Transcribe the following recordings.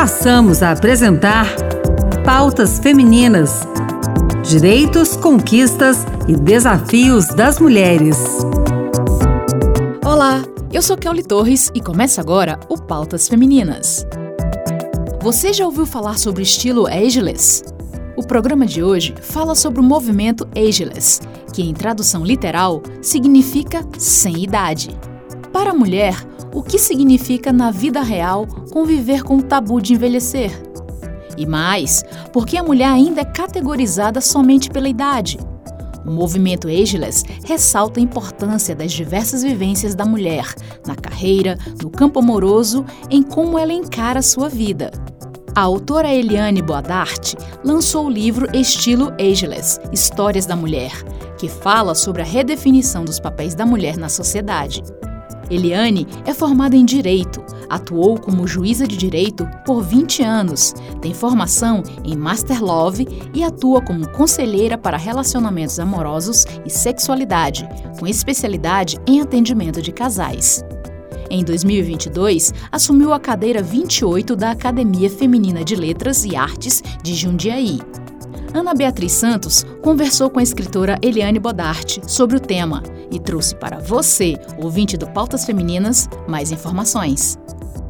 passamos a apresentar Pautas Femininas: Direitos, Conquistas e Desafios das Mulheres. Olá, eu sou Kelly Torres e começa agora o Pautas Femininas. Você já ouviu falar sobre estilo ageless? O programa de hoje fala sobre o movimento ageless, que em tradução literal significa sem idade. Para a mulher, o que significa na vida real conviver com o tabu de envelhecer? E mais, porque a mulher ainda é categorizada somente pela idade. O movimento Ageless ressalta a importância das diversas vivências da mulher na carreira, no campo amoroso, em como ela encara a sua vida. A autora Eliane Boadarte lançou o livro Estilo Ageless Histórias da Mulher, que fala sobre a redefinição dos papéis da mulher na sociedade. Eliane é formada em Direito, atuou como juíza de direito por 20 anos, tem formação em Master Love e atua como conselheira para relacionamentos amorosos e sexualidade, com especialidade em atendimento de casais. Em 2022, assumiu a cadeira 28 da Academia Feminina de Letras e Artes de Jundiaí. Ana Beatriz Santos conversou com a escritora Eliane Bodarte sobre o tema e trouxe para você, ouvinte do Pautas Femininas, mais informações.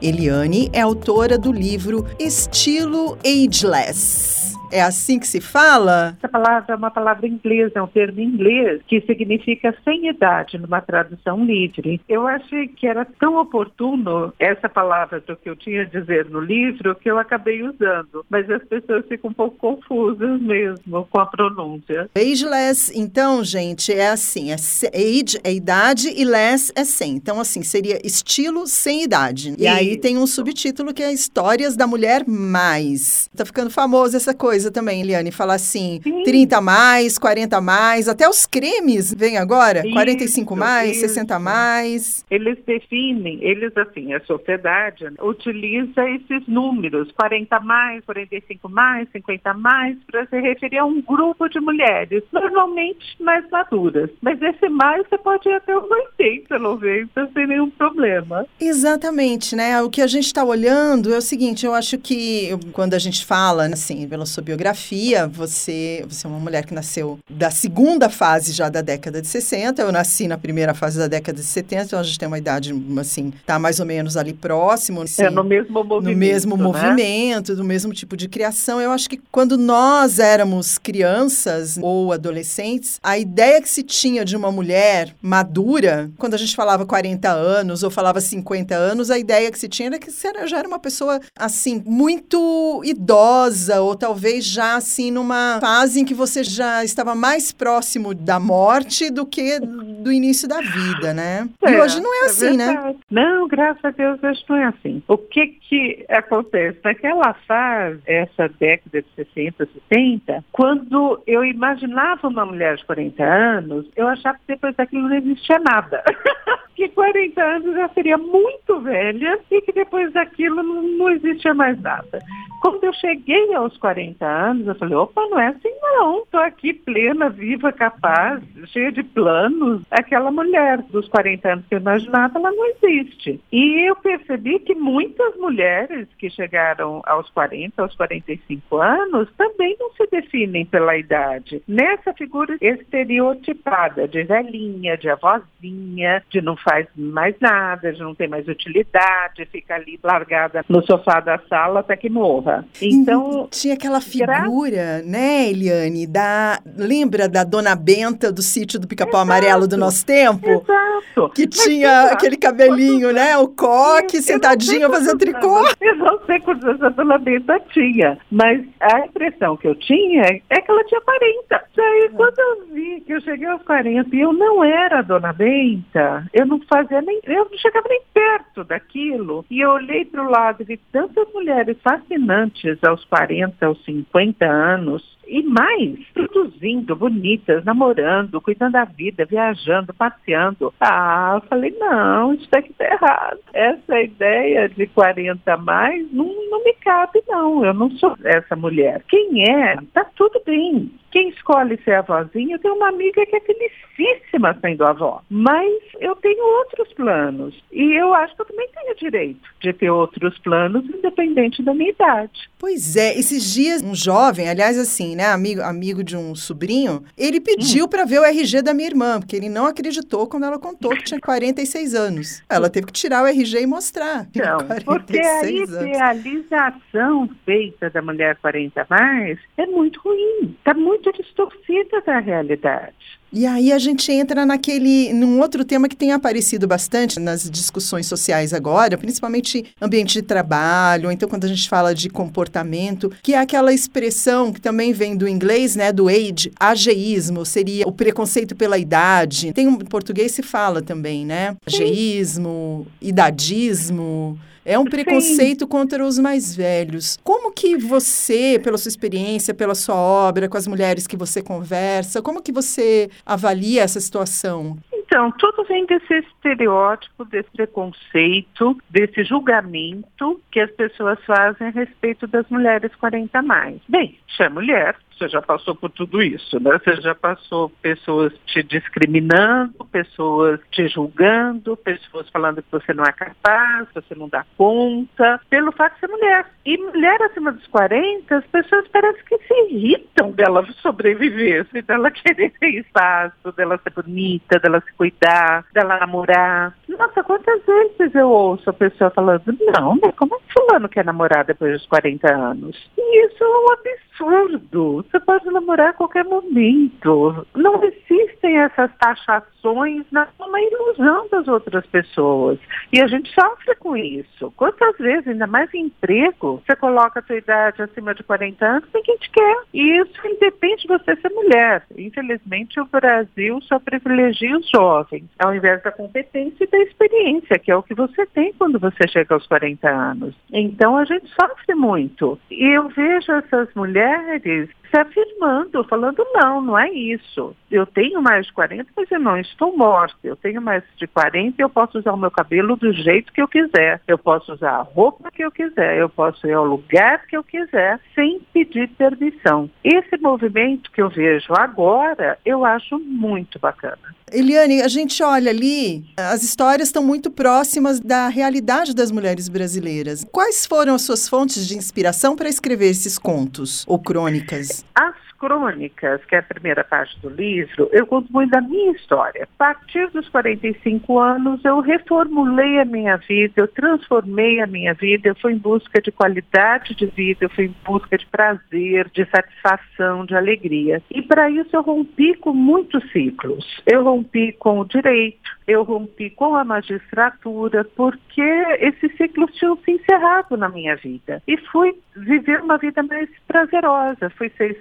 Eliane é autora do livro Estilo Ageless é assim que se fala? Essa palavra é uma palavra inglesa, é um termo inglês que significa sem idade, numa tradução livre. Eu achei que era tão oportuno essa palavra do que eu tinha a dizer no livro que eu acabei usando, mas as pessoas ficam um pouco confusas mesmo com a pronúncia. Ageless, então, gente, é assim, é age é idade e less é sem. Então, assim, seria estilo sem idade. E aí tem um subtítulo que é Histórias da Mulher Mais. Tá ficando famoso essa coisa coisa também, Eliane, falar assim, Sim. 30 mais, 40 mais, até os cremes vem agora, isso, 45 mais, isso. 60 mais. Eles definem, eles assim, a sociedade utiliza esses números, 40 mais, 45 mais, 50 mais, para se referir a um grupo de mulheres, normalmente mais maduras. Mas esse mais você pode ir até os 80, 90, sem nenhum problema. Exatamente, né? O que a gente está olhando é o seguinte, eu acho que quando a gente fala, assim, pela sua biografia, você, você é uma mulher que nasceu da segunda fase já da década de 60. Eu nasci na primeira fase da década de 70, então a gente tem uma idade, assim, tá mais ou menos ali próximo. Assim, é, no mesmo movimento. No mesmo né? movimento, do mesmo tipo de criação. Eu acho que quando nós éramos crianças ou adolescentes, a ideia que se tinha de uma mulher madura, quando a gente falava 40 anos ou falava 50 anos, a ideia que se tinha era que você já era uma pessoa, assim, muito idosa ou talvez talvez já assim numa fase em que você já estava mais próximo da morte do que do início da vida, né? É, e hoje não é, é assim, né? verdade. né? Não, graças a Deus hoje não é assim. O que que acontece? Naquela fase, essa década de 60, 70, quando eu imaginava uma mulher de 40 anos, eu achava que depois daquilo não existia nada. que 40 anos já seria muito velha e que depois daquilo não, não existia mais nada. Quando eu cheguei aos 40 anos, eu falei, opa, não é assim não. Estou aqui plena, viva, capaz, cheia de planos. Aquela mulher dos 40 anos que eu imaginava, ela não existe. E eu percebi que muitas mulheres que chegaram aos 40, aos 45 anos, também não se definem pela idade. Nessa figura estereotipada de velhinha, de avózinha, de não faz mais nada, de não tem mais utilidade, fica ali largada no sofá da sala até que morra. Então. Tinha aquela figura, né, Eliane, da. Lembra da Dona Benta do sítio do Pica-Pau Amarelo do nosso tempo? Exato. Que Mas tinha aquele cabelinho, né? O coque, sentadinha fazendo tricô. Eu não sei quantos anos a Dona Benta tinha, mas a impressão que eu tinha é que ela tinha 40. Daí, quando eu vi que eu cheguei aos 40 e eu não era a Dona Benta, eu não fazia nem. Eu não chegava nem perto daquilo. E eu olhei para o lado e vi tantas mulheres fascinantes antes, aos 40, aos 50 anos, e mais, produzindo, bonitas, namorando, cuidando da vida, viajando, passeando. Ah, eu falei, não, isso aqui tá errado. Essa ideia de 40 a mais não, não me cabe, não. Eu não sou essa mulher. Quem é, tá tudo bem. Quem escolhe ser avózinha, eu tenho uma amiga que é felicíssima sendo avó. Mas eu tenho outros planos. E eu acho que eu também tenho direito de ter outros planos, independente da minha idade. Pois é, esses dias um jovem, aliás, assim, né, amigo, amigo de um sobrinho, ele pediu hum. para ver o RG da minha irmã, porque ele não acreditou quando ela contou que tinha 46 anos. Ela teve que tirar o RG e mostrar. Então, porque a idealização feita da mulher 40 mais é muito ruim. Está muito distorcida da realidade. E aí a gente entra naquele, num outro tema que tem aparecido bastante nas discussões sociais agora, principalmente ambiente de trabalho, então quando a gente fala de comportamento, que é aquela expressão que também vem do inglês, né, do age, ageísmo, seria o preconceito pela idade. Tem um em português se fala também, né? Ageísmo, idadismo. É um preconceito Sim. contra os mais velhos. Como que você, pela sua experiência, pela sua obra, com as mulheres que você conversa, como que você avalia essa situação? Então, tudo vem desse estereótipo, desse preconceito, desse julgamento que as pessoas fazem a respeito das mulheres 40 mais. Bem, se é mulher, você já passou por tudo isso, né? Você já passou pessoas te discriminando, pessoas te julgando, pessoas falando que você não é capaz, você não dá conta, pelo fato de ser mulher. E mulher acima dos 40, as pessoas parecem que se irritam dela sobreviver, assim, dela querer ter espaço, dela ser bonita, dela se cuidar, dela namorar. Nossa, quantas vezes eu ouço a pessoa falando, não, mas como é que fulano quer namorar depois dos 40 anos? E isso é um absurdo. Você pode namorar a qualquer momento. Não existem essas taxações na ilusão das outras pessoas. E a gente sofre com isso. Quantas vezes, ainda mais em emprego, você coloca a sua idade acima de 40 anos, ninguém te quer. E isso independe de você ser mulher. Infelizmente, o Brasil só privilegia os jovens, ao invés da competência e da experiência, que é o que você tem quando você chega aos 40 anos. Então, a gente sofre muito. E eu vejo essas mulheres se afirmando, falando, não, não é isso. Eu tenho mais de 40, mas eu não estou morta. Eu tenho mais de 40 e eu posso usar o meu cabelo do jeito que eu quiser. Eu posso usar a roupa que eu quiser. Eu posso ir ao lugar que eu quiser, sem pedir permissão. Esse movimento que eu vejo agora, eu acho muito bacana. Eliane, a gente olha ali, as histórias estão muito próximas da realidade das mulheres brasileiras. Quais foram as suas fontes de inspiração para escrever esses contos ou crônicas? As crônicas, que é a primeira parte do livro, eu conto muito da minha história. A partir dos 45 anos, eu reformulei a minha vida, eu transformei a minha vida, eu fui em busca de qualidade de vida, eu fui em busca de prazer, de satisfação, de alegria. E para isso eu rompi com muitos ciclos. Eu rompi com o direito, eu rompi com a magistratura, porque esses ciclos tinham se encerrado na minha vida. E fui viver uma vida mais prazerosa, fui ser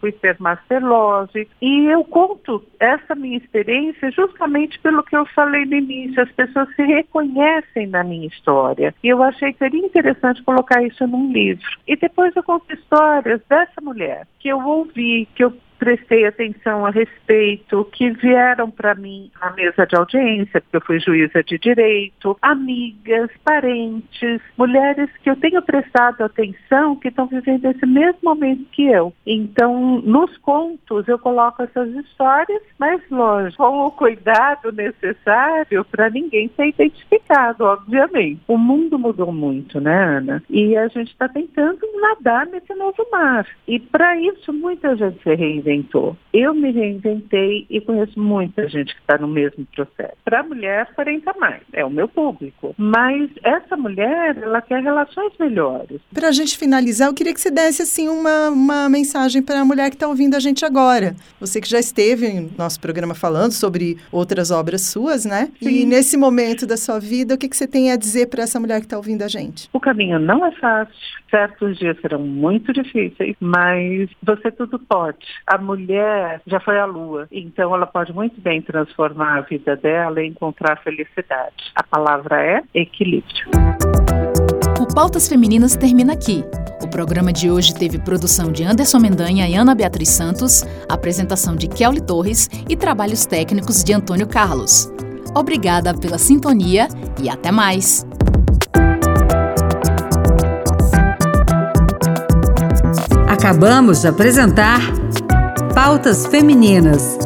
fui ser Master Lodge, e eu conto essa minha experiência justamente pelo que eu falei no início, as pessoas se reconhecem na minha história. E eu achei que seria interessante colocar isso num livro. E depois eu conto histórias dessa mulher que eu ouvi, que eu prestei atenção a respeito, que vieram para mim à mesa de audiência, porque eu fui juíza de direito, amigas, parentes, mulheres que eu tenho prestado atenção que estão vivendo esse mesmo momento que eu. Então, nos contos eu coloco essas histórias, mas lógico, com o cuidado necessário para ninguém ser identificado, obviamente. O mundo mudou muito, né, Ana? E a gente está tentando nadar nesse novo mar. E para isso muita gente se reinventou reinventou. Eu me reinventei e conheço muita gente que está no mesmo processo. Para a mulher, 40 mais, é o meu público. Mas essa mulher, ela quer relações melhores. Para a gente finalizar, eu queria que você desse assim uma, uma mensagem para a mulher que está ouvindo a gente agora. Você que já esteve em nosso programa falando sobre outras obras suas, né? Sim. E nesse momento da sua vida, o que, que você tem a dizer para essa mulher que está ouvindo a gente? O caminho não é fácil. Certos dias serão muito difíceis, mas você tudo pode. A mulher já foi à lua, então ela pode muito bem transformar a vida dela e encontrar felicidade. A palavra é equilíbrio. O Pautas Femininas termina aqui. O programa de hoje teve produção de Anderson Mendanha e Ana Beatriz Santos, apresentação de Kelly Torres e trabalhos técnicos de Antônio Carlos. Obrigada pela sintonia e até mais! Acabamos de apresentar Pautas Femininas.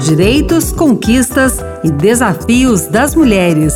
Direitos, conquistas e desafios das mulheres.